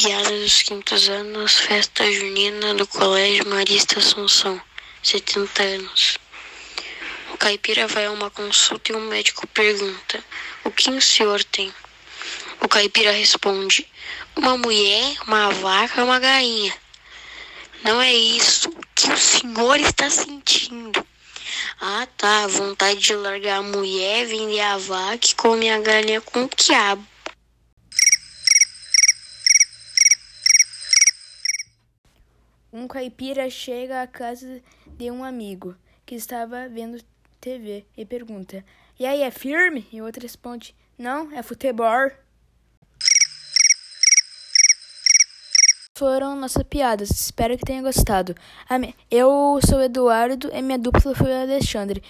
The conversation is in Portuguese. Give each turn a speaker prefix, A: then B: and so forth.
A: Piada dos quintos anos, festa junina do Colégio Marista Assunção, 70 anos. O caipira vai a uma consulta e o médico pergunta: O que o senhor tem? O caipira responde: Uma mulher, uma vaca, uma galinha. Não é isso que o senhor está sentindo. Ah, tá. Vontade de largar a mulher, vender a vaca e comer a galinha com o quiabo.
B: Um caipira chega à casa de um amigo que estava vendo TV e pergunta: E aí, é firme? E o outro responde: Não, é futebol. Foram nossas piadas, espero que tenha gostado. Eu sou Eduardo e minha dupla foi o Alexandre.